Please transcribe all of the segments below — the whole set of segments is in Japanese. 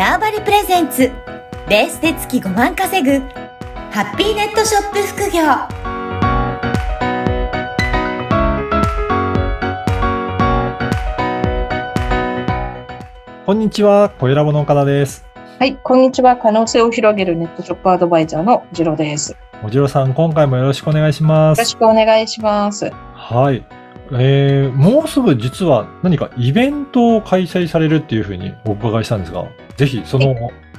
ターバリプレゼンツベースで月5万稼ぐハッピーネットショップ副業こんにちは、小ラボの岡田です。はい、こんにちは。可能性を広げるネットショップアドバイザーのジロです。よおじろさん、今回もよろしくお願いします。ろしくお願いします。はい。えー、もうすぐ実は何かイベントを開催されるっていうふうにお伺いしたんですが、ぜひその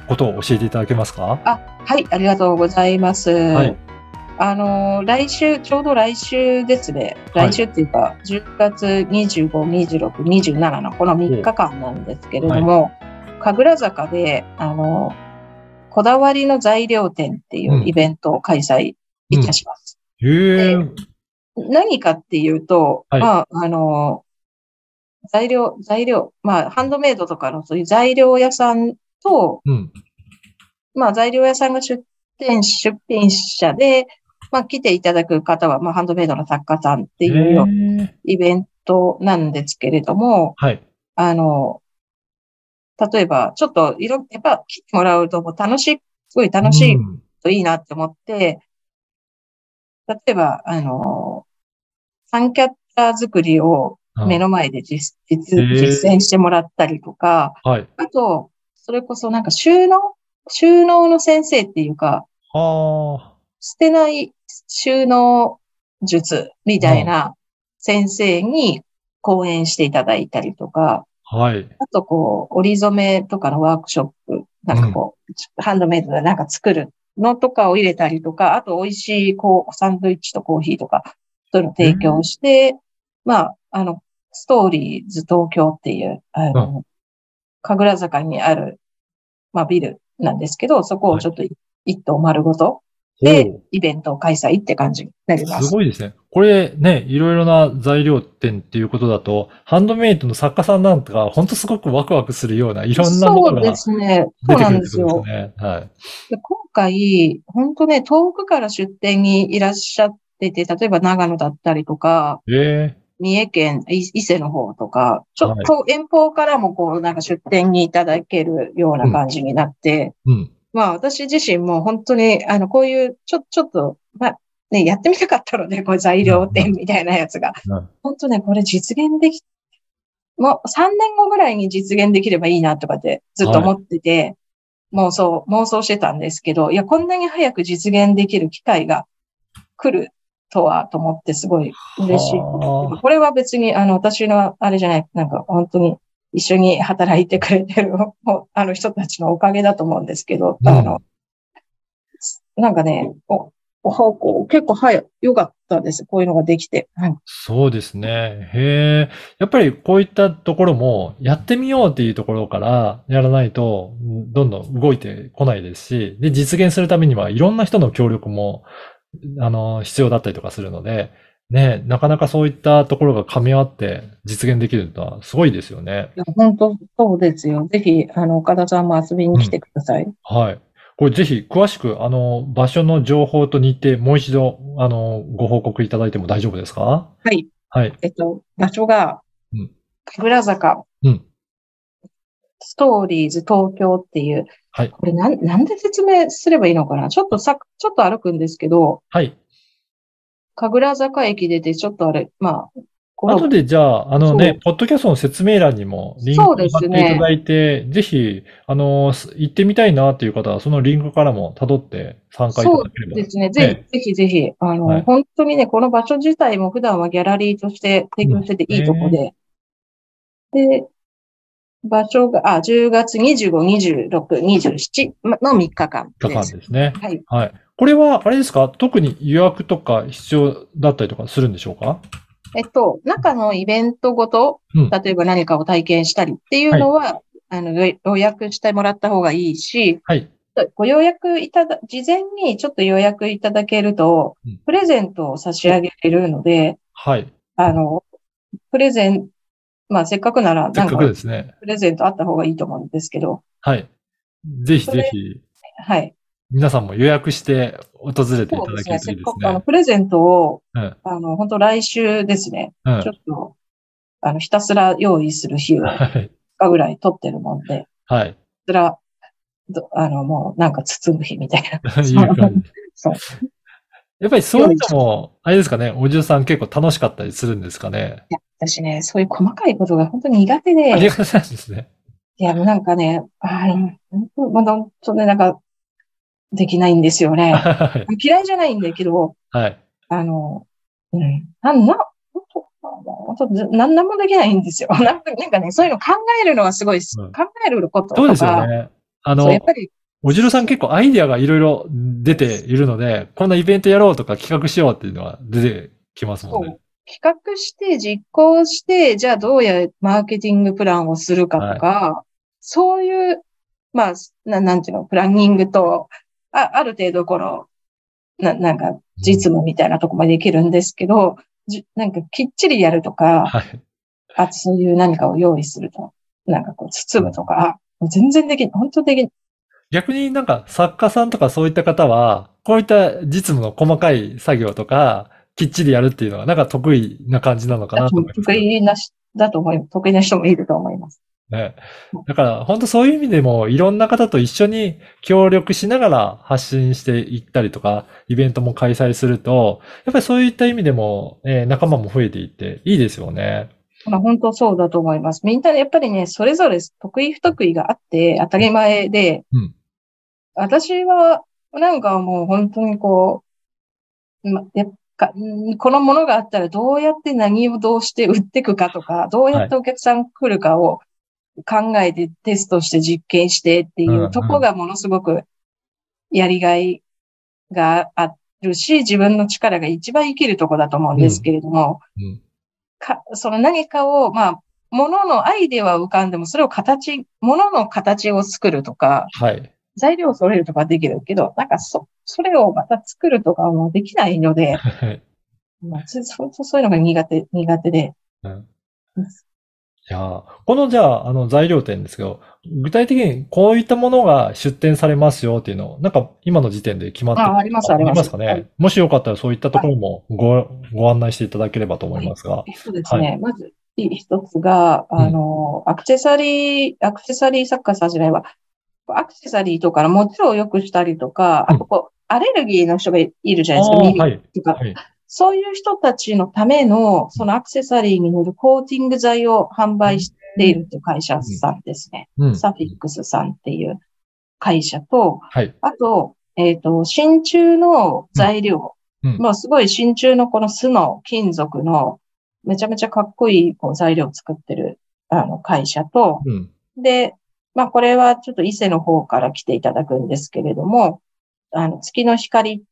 ことを教えていただけますか？はい、ありがとうございます。はい。あのー、来週、ちょうど来週ですね。はい。来週っていうか、10月25、26、27のこの3日間なんですけれども、神楽坂で、あのー、こだわりの材料展っていうイベントを開催いたします。へー、何かっていうと、はいまあ、あの、材料、材料、まあ、ハンドメイドとかのそういう材料屋さんと、うん。まあ、材料屋さんが出店、出品者で、まあ、来ていただく方は、まあ、ハンドメイドの作家さんっていうよイベントなんですけれども、はい。あの、例えば、ちょっと、いろ、やっぱ来てもらうともう楽しい、すごい楽しいうんといいなって思って、例えば、あの、サンキャッチャー作りを目の前で実実実践してもらったりとか、はい。あと、それこそなんか収納？収納の先生っていうか、は捨てない収納術みたいな先生に講演していただいたりとか、あ。はい。あとこう、折り染めとかのワークショップ、なんかこう、ハンドメイドでなんか作るのとかを入れたりとか、あと美味しいこう、サンドイッチとコーヒーとか、そういうのを提供して、まあ、あの、ストーリーズ東京っていう、あの、神楽坂にある、まあビルなんですけど、そこをちょっと一棟丸ごとでイベントを開催って感じになりますす。ごいですね。これね、いろいろな材料店っていうことだと、ハンドメイドの作家さんなんかが、本当すごくワクワクするような、いろんなものがそうですね。そうなんですよです。ね。はい。で今回、本当ね、遠くから出店にいらっしゃってて、例えば長野だったりとか、え三重県、い伊勢の方とか、ちょはい。っと遠方からもこう、なんか出店にいただけるような感じになって、ー、うん。まあ私自身も本当に、あの、こういう、ちょ、ちょっと、まあ、ね、やってみたかったので、こういう材料店みたいなやつが。うん。本当ね、これ実現でき、もう3年後ぐらいに実現できればいいなとかってずっと思ってて、妄想、妄想してたんですけど、いや、こんなに早く実現できる機会が来るとは、と思ってすごい嬉しい。はあこれは別に、あの、私の、あれじゃない、なんか本当に一緒に働いてくれてる、あの人たちのおかげだと思うんですけど、うんあの、なんかね、お、お方向、結構早い、良かったです。こういうのができて。はい。そうですね。へえ。やっぱりこういったところもやってみようっていうところからやらないと、うんどんどん動いてこないですし、で、実現するためにはいろんな人の協力も、あの、必要だったりとかするので、ね、なかなかそういったところが噛み合って実現できるのはすごいですよね。いや本当そうですよ。ぜひ、あの、岡田さんも遊びに来てください。はい。これぜひ詳しく、あの、場所の情報と日程、もう一度、あの、ご報告いただいても大丈夫ですか？はい。はい。えっと、場所がうん、神楽坂、うん。ストーリーズ東京っていう、はい。これなん、なんで説明すればいいのかな？ちょっとさ、ちょっと歩くんですけど、はい。神楽坂駅出て、ちょっとあれ、まあ、後でじゃあ、あのねそう、ポッドキャストの説明欄にもリンクを貼っていただいて、ぜひ、あの、す行ってみたいなっていう方は、そのリンクからも辿って参加いたそうだければ。ですね。ぜひ、ぜひぜひ、あの、はい。本当にね、この場所自体も普段はギャラリーとして提供してていいとこで、で、場所が、あ、10月25、26、27の3日間3日です。間ですね。はい。はい。これは、あれですか？特に予約とか必要だったりとかするんでしょうか？えっと、中のイベントごと、うん例えば何かを体験したりっていうのは、あの、予予約してもらった方がいいし、はい。ご予約いただ、事前にちょっと予約いただけるとうん、プレゼントを差し上げれるので、はい。あの、プレゼン、まあせっかくなら、なんかくですね。プレゼントあった方がいいと思うんですけど、はい。ぜひぜひ、はい。皆さんも予約して訪れていたですね。だけるといいでせっかく、あの、すね。プレゼントを、うん。あの、本当来週ですね。うんちょっと、あの、ひたすら用意する日を はい。2日ぐらい取ってるもんで、ひはい。たすら、どあの、もうなんか包む日みたいな。いう感じ。そう。やっぱりそういうのも、あれですかね、おじゅさん結構楽しかったりするんですかね。私ね、そういう細かいことが本当に苦手で、ありがたいですね。いや、もうなんかね、あの、本当まだ本当ね、なんか、できないんですよね。はい。嫌いじゃないんだけど、はい。あの、うん、なんな、本当何でもできないんですよ。なんかなんかね、そういうの考えるのはすごい、うん考えることとか、そうですよね。あのやっ、ぱり、おじろさん結構アイディアがいろいろ出ているので、こんなイベントやろうとか企画しようっていうのは出てきますもんね。企画して、実行して、じゃあどうやマーケティングプランをするかとか、そういう、まあ、ななんていうの、プランニングと、あある程度この、ななんか、実務みたいなとこまでできるんですけど、じなんかきっちりやるとか、はい。あとそういう何かを用意すると、なんかこう包むとか、全然できない。本当できない。逆になんか作家さんとかそういった方は、こういった実務の細かい作業とか、きっちりやるっていうのはなんか得意な感じなのかなと思います得意なし、だと思います。得意な人もいると思います。ね。だから本当そういう意味でもいろんな方と一緒に協力しながら発信していったりとか、イベントも開催すると、やっぱりそういった意味でも、えー仲間も増えていっていいですよね。まあ本当そうだと思います。みんなやっぱりね、それぞれ得意不得意があって当たり前で、うん私はなんかもう本当にこう、ま、やっぱうんこのものがあったらどうやって何をどうして売っていくかとか、どうやってお客さん来るかを考えてテストして実験してっていうとこがものすごくやりがいがあるし、自分の力が一番生きるとこだと思うんですけれども、うん。か、その何かを、まあ、もののアイデアは浮かんでも、それを形、ものの形を作るとか、はい。材料を揃えるとかはできるけど、なんかそ、それをまた作るとかはもうできないので、はい。まあ、そそそういうのが苦手、苦手で。うんいやーこのじゃあ、あの材料点ですけど、具体的にこういったものが出展されますよっていうのを、なんか今の時点で決まってるあありますありますかね、はいもしよかったらそういったところもご、ご案内していただければと思いますが。そうですね。まず、一つが、あの、アクセサリー、アクセサリー作家さんじゃないわ。アクセサリーとかの持ちを良くしたりとか、うんあとこう、アレルギーの人がいるじゃないですか。とか。はい。そういう人たちのための、そのアクセサリーに塗るコーティング剤を販売しているという会社さんですね。うん。サフィックスさんっていう会社と、はい。あと、えっ、と、真鍮の材料、うん。まあすごい真鍮のこの巣の金属のめちゃめちゃかっこいいこう材料を作ってるあの会社と、うん。で、まあこれはちょっと伊勢の方から来ていただくんですけれども、あの、月の光っ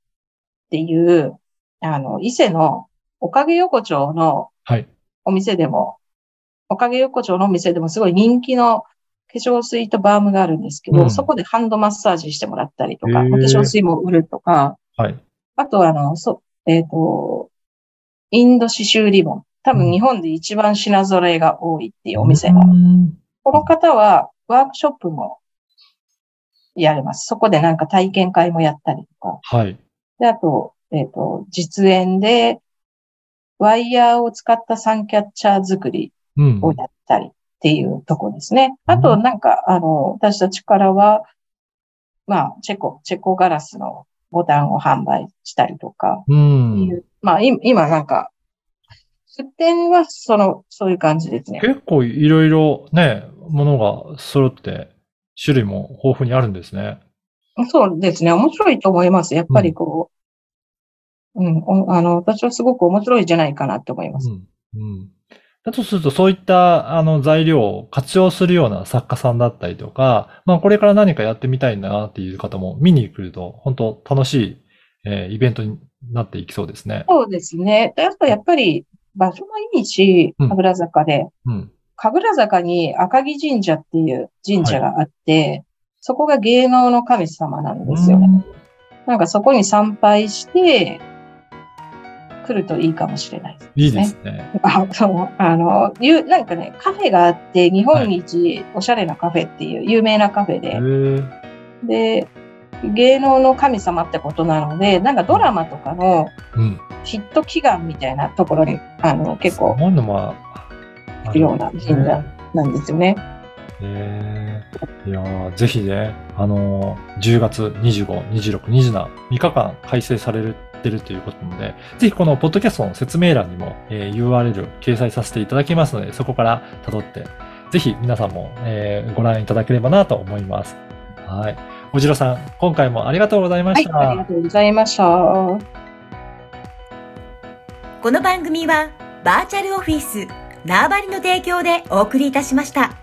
ていう、あの、伊勢のおかげ横丁のはい。お店でも、おかげ横丁のお店でもすごい人気の化粧水とバームがあるんですけど、うんそこでハンドマッサージしてもらったりとか、化粧水も売るとか、はい。あとあの、そ、えっ、と、インド刺繍リボン。多分日本で一番品揃えが多いっていうお店が。うんこの方はワークショップもやれます。そこでなんか体験会もやったりとか。はい。で、あと、えっ、と、実演でワイヤーを使ったサンキャッチャー作りうん。をやったりっていうとこですね。あと、なんか、あの、私たちからは、まあ、チェコ、チェコガラスのボタンを販売したりとか、うん。まあ、い今なんか、出店はその、そういう感じですね。結構いろいろね、ものが揃って、種類も豊富にあるんですね。そうですね。面白いと思います。やっぱりこう、うん、おあの、私はすごく面白いんじゃないかなと思います。うん。うん。だとすると、そういった、あの、材料を活用するような作家さんだったりとか、まあ、これから何かやってみたいなっていう方も見に来ると、本当楽しい、えーイベントになっていきそうですね。そうですね。とやっぱり場所もいいし、うん神楽坂で、うん。神楽坂に赤城神社っていう神社があって、そこが芸能の神様なんですよね。なんかそこに参拝して、来るといいかもしれないです、ね。いいですね。あ、の、いう、なんかね、カフェがあって、日本一おしゃれなカフェっていう有名なカフェへで、ーで、芸能の神様ってことなので、なんかドラマとかのうん。ヒット祈願みたいなところに、あの、結構そういうのもあ行くような神社なんですよね。えー、いやーぜひね、あのー10月25、26、27、3日間開催されてるということなので、ぜひこのポッドキャストの説明欄にも、えー URL 掲載させていただきますので、そこから辿って、ぜひ皆さんも、えーご覧いただければなと思います。はい。おじろさん、今回もありがとうございまはい、した。ありがとうございました。この番組はバーチャルオフィス縄張りの提供でお送りいたしました。